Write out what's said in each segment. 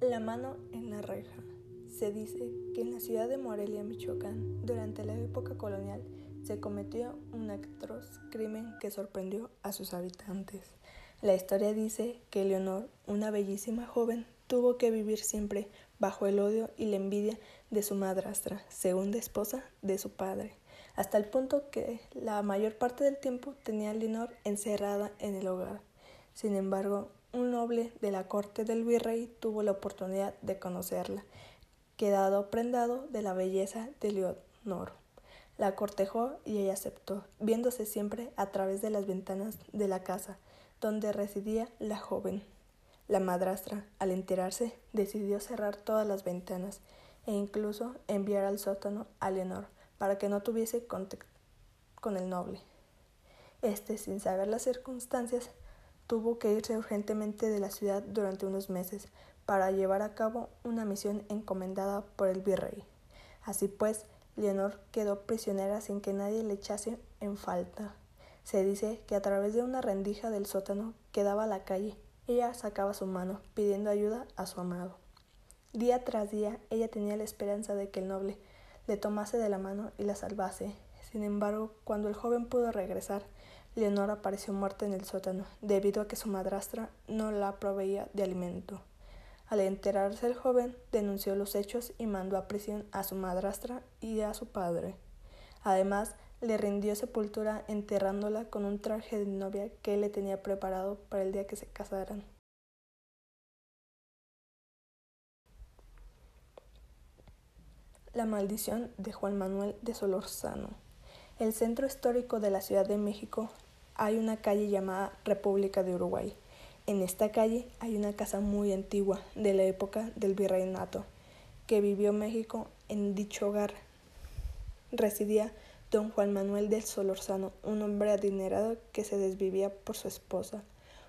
La mano en la reja. Se dice que en la ciudad de Morelia, Michoacán, durante la época colonial, se cometió un atroz crimen que sorprendió a sus habitantes. La historia dice que Leonor, una bellísima joven, tuvo que vivir siempre bajo el odio y la envidia de su madrastra, segunda esposa de su padre, hasta el punto que la mayor parte del tiempo tenía Leonor encerrada en el hogar. Sin embargo, un noble de la corte del virrey tuvo la oportunidad de conocerla, quedado prendado de la belleza de Leonor. La cortejó y ella aceptó, viéndose siempre a través de las ventanas de la casa donde residía la joven. La madrastra, al enterarse, decidió cerrar todas las ventanas e incluso enviar al sótano a Leonor para que no tuviese contacto con el noble. Este, sin saber las circunstancias, tuvo que irse urgentemente de la ciudad durante unos meses para llevar a cabo una misión encomendada por el virrey. Así pues, Leonor quedó prisionera sin que nadie le echase en falta. Se dice que a través de una rendija del sótano que daba a la calle, ella sacaba su mano pidiendo ayuda a su amado. Día tras día ella tenía la esperanza de que el noble le tomase de la mano y la salvase. Sin embargo, cuando el joven pudo regresar, Leonor apareció muerta en el sótano, debido a que su madrastra no la proveía de alimento. Al enterarse el joven, denunció los hechos y mandó a prisión a su madrastra y a su padre. Además, le rindió sepultura enterrándola con un traje de novia que él le tenía preparado para el día que se casaran. La maldición de Juan Manuel de Solorzano. El centro histórico de la Ciudad de México hay una calle llamada República de Uruguay. En esta calle hay una casa muy antigua de la época del virreinato que vivió México en dicho hogar. Residía don Juan Manuel del Solorzano, un hombre adinerado que se desvivía por su esposa.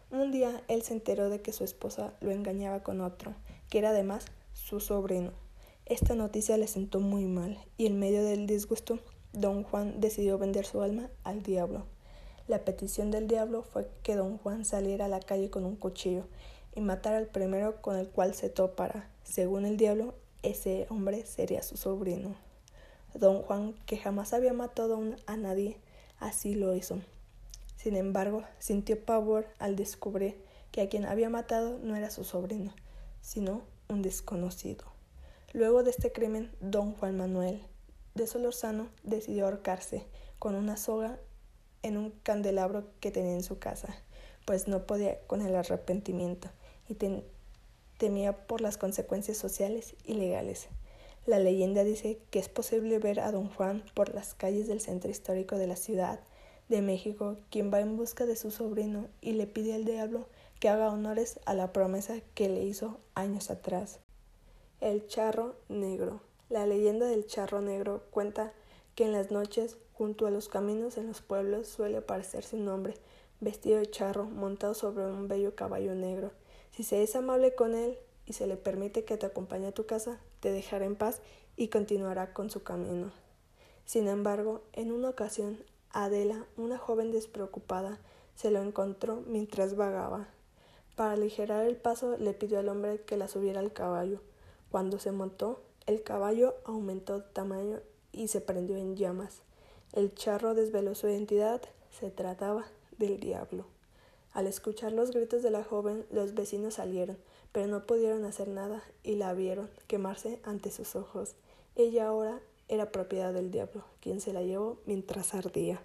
Un día él se enteró de que su esposa lo engañaba con otro, que era además su sobrino. Esta noticia le sentó muy mal y en medio del disgusto, don Juan decidió vender su alma al diablo. La petición del diablo fue que don Juan saliera a la calle con un cuchillo y matara al primero con el cual se topara. Según el diablo, ese hombre sería su sobrino. Don Juan, que jamás había matado a nadie, así lo hizo. Sin embargo, sintió pavor al descubrir que a quien había matado no era su sobrino, sino un desconocido. Luego de este crimen, don Juan Manuel de Solorzano decidió ahorcarse con una soga en un candelabro que tenía en su casa, pues no podía con el arrepentimiento y temía por las consecuencias sociales y legales. La leyenda dice que es posible ver a don Juan por las calles del centro histórico de la ciudad de México, quien va en busca de su sobrino y le pide al diablo que haga honores a la promesa que le hizo años atrás. El charro negro. La leyenda del charro negro cuenta que en las noches Junto a los caminos en los pueblos suele aparecerse un hombre vestido de charro, montado sobre un bello caballo negro. Si se es amable con él y se le permite que te acompañe a tu casa, te dejará en paz y continuará con su camino. Sin embargo, en una ocasión, Adela, una joven despreocupada, se lo encontró mientras vagaba. Para aligerar el paso le pidió al hombre que la subiera al caballo. Cuando se montó, el caballo aumentó de tamaño y se prendió en llamas. El charro desveló su identidad, se trataba del diablo. Al escuchar los gritos de la joven, los vecinos salieron, pero no pudieron hacer nada y la vieron quemarse ante sus ojos. Ella ahora era propiedad del diablo, quien se la llevó mientras ardía.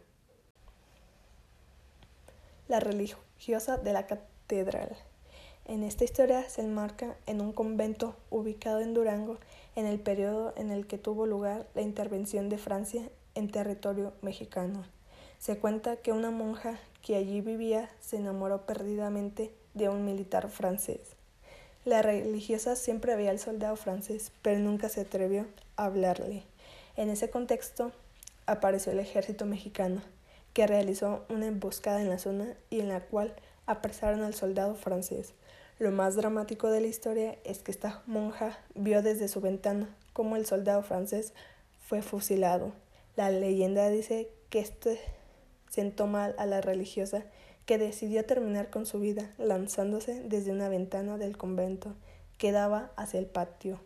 La religiosa de la catedral. En esta historia se enmarca en un convento ubicado en Durango en el periodo en el que tuvo lugar la intervención de Francia en territorio mexicano. Se cuenta que una monja que allí vivía se enamoró perdidamente de un militar francés. La religiosa siempre veía al soldado francés, pero nunca se atrevió a hablarle. En ese contexto apareció el ejército mexicano, que realizó una emboscada en la zona y en la cual apresaron al soldado francés. Lo más dramático de la historia es que esta monja vio desde su ventana cómo el soldado francés fue fusilado la leyenda dice que este sentó mal a la religiosa que decidió terminar con su vida lanzándose desde una ventana del convento que daba hacia el patio.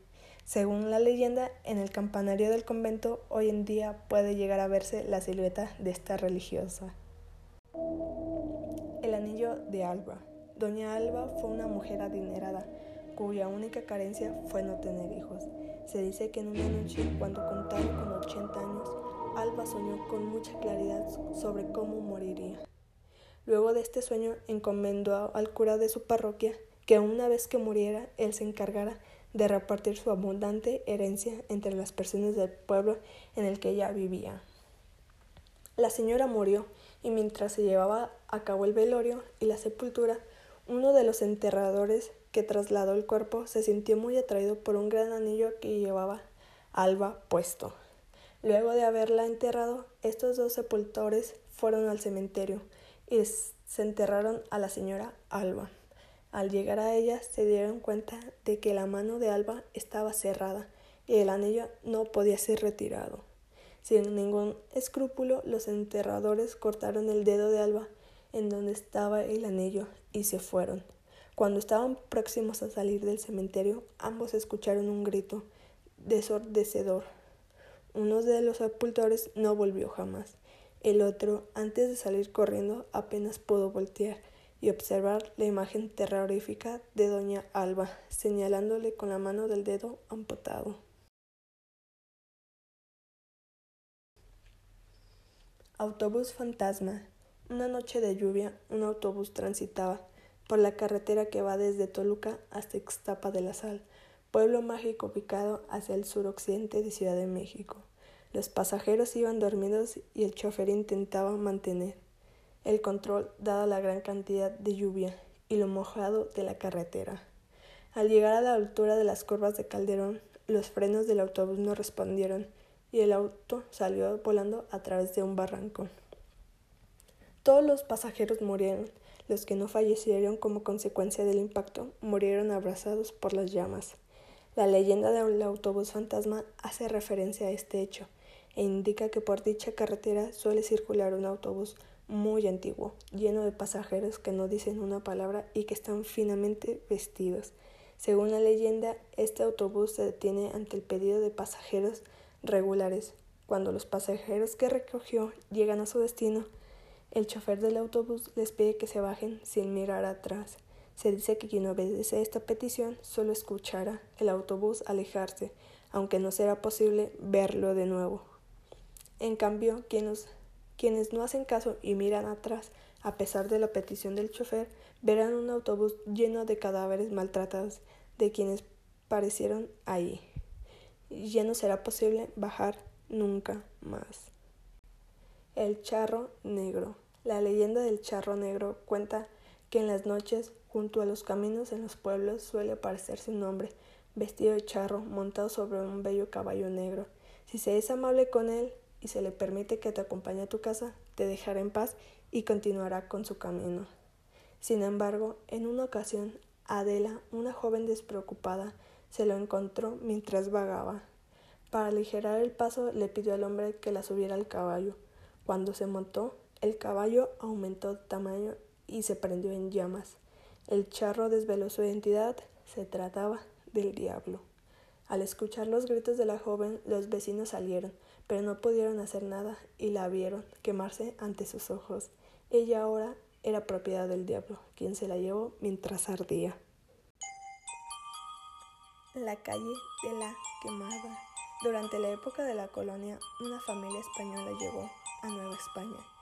Según la leyenda, en el campanario del convento hoy en día puede llegar a verse la silueta de esta religiosa. El anillo de Alba. Doña Alba fue una mujer adinerada, cuya única carencia fue no tener hijos. Se dice que en una noche, cuando contaba con 80 años, Alba soñó con mucha claridad sobre cómo moriría. Luego de este sueño, encomendó al cura de su parroquia que una vez que muriera, él se encargara de repartir su abundante herencia entre las personas del pueblo en el que ella vivía. La señora murió y mientras se llevaba a cabo el velorio y la sepultura, uno de los enterradores que trasladó el cuerpo se sintió muy atraído por un gran anillo que llevaba Alba puesto. Luego de haberla enterrado, estos dos sepultores fueron al cementerio y se enterraron a la señora Alba. Al llegar a ella se dieron cuenta de que la mano de Alba estaba cerrada y el anillo no podía ser retirado. Sin ningún escrúpulo, los enterradores cortaron el dedo de Alba en donde estaba el anillo y se fueron. Cuando estaban próximos a salir del cementerio, ambos escucharon un grito desordecedor. Uno de los sepultores no volvió jamás. El otro, antes de salir corriendo, apenas pudo voltear y observar la imagen terrorífica de doña Alba, señalándole con la mano del dedo amputado. Autobús fantasma. Una noche de lluvia, un autobús transitaba por la carretera que va desde Toluca hasta Ixtapa de la Sal, pueblo mágico ubicado hacia el suroccidente de Ciudad de México. Los pasajeros iban dormidos y el chofer intentaba mantener el control dada la gran cantidad de lluvia y lo mojado de la carretera. Al llegar a la altura de las curvas de Calderón, los frenos del autobús no respondieron y el auto salió volando a través de un barranco. Todos los pasajeros murieron, los que no fallecieron como consecuencia del impacto murieron abrazados por las llamas. La leyenda del autobús fantasma hace referencia a este hecho e indica que por dicha carretera suele circular un autobús muy antiguo, lleno de pasajeros que no dicen una palabra y que están finamente vestidos. Según la leyenda, este autobús se detiene ante el pedido de pasajeros regulares. Cuando los pasajeros que recogió llegan a su destino, el chofer del autobús les pide que se bajen sin mirar atrás. Se dice que quien obedece esta petición solo escuchará el autobús alejarse, aunque no será posible verlo de nuevo. En cambio, quienes quienes no hacen caso y miran atrás, a pesar de la petición del chofer, verán un autobús lleno de cadáveres maltratados de quienes parecieron ahí. Ya no será posible bajar nunca más. El charro negro. La leyenda del charro negro cuenta que en las noches, junto a los caminos en los pueblos, suele aparecerse un hombre vestido de charro montado sobre un bello caballo negro. Si se es amable con él, y se le permite que te acompañe a tu casa, te dejará en paz y continuará con su camino. Sin embargo, en una ocasión, Adela, una joven despreocupada, se lo encontró mientras vagaba. Para aligerar el paso le pidió al hombre que la subiera al caballo. Cuando se montó, el caballo aumentó de tamaño y se prendió en llamas. El charro desveló su identidad, se trataba del diablo. Al escuchar los gritos de la joven, los vecinos salieron, pero no pudieron hacer nada y la vieron quemarse ante sus ojos. Ella ahora era propiedad del diablo, quien se la llevó mientras ardía. La calle de la quemada. Durante la época de la colonia, una familia española llegó a Nueva España.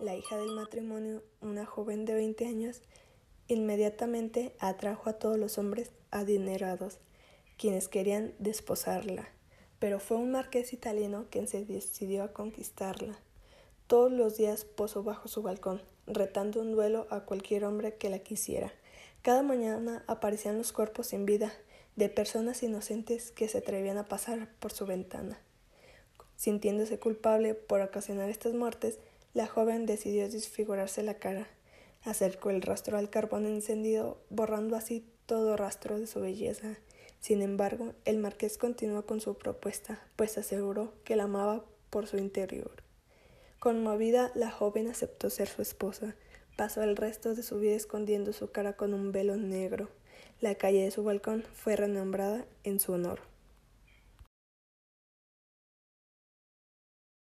La hija del matrimonio, una joven de 20 años, inmediatamente atrajo a todos los hombres adinerados, quienes querían desposarla pero fue un marqués italiano quien se decidió a conquistarla. Todos los días posó bajo su balcón, retando un duelo a cualquier hombre que la quisiera. Cada mañana aparecían los cuerpos sin vida de personas inocentes que se atrevían a pasar por su ventana. Sintiéndose culpable por ocasionar estas muertes, la joven decidió desfigurarse la cara. Acercó el rastro al carbón encendido, borrando así todo rastro de su belleza sin embargo, el marqués continuó con su propuesta, pues aseguró que la amaba por su interior. Conmovida, la joven aceptó ser su esposa. Pasó el resto de su vida escondiendo su cara con un velo negro. La calle de su balcón fue renombrada en su honor.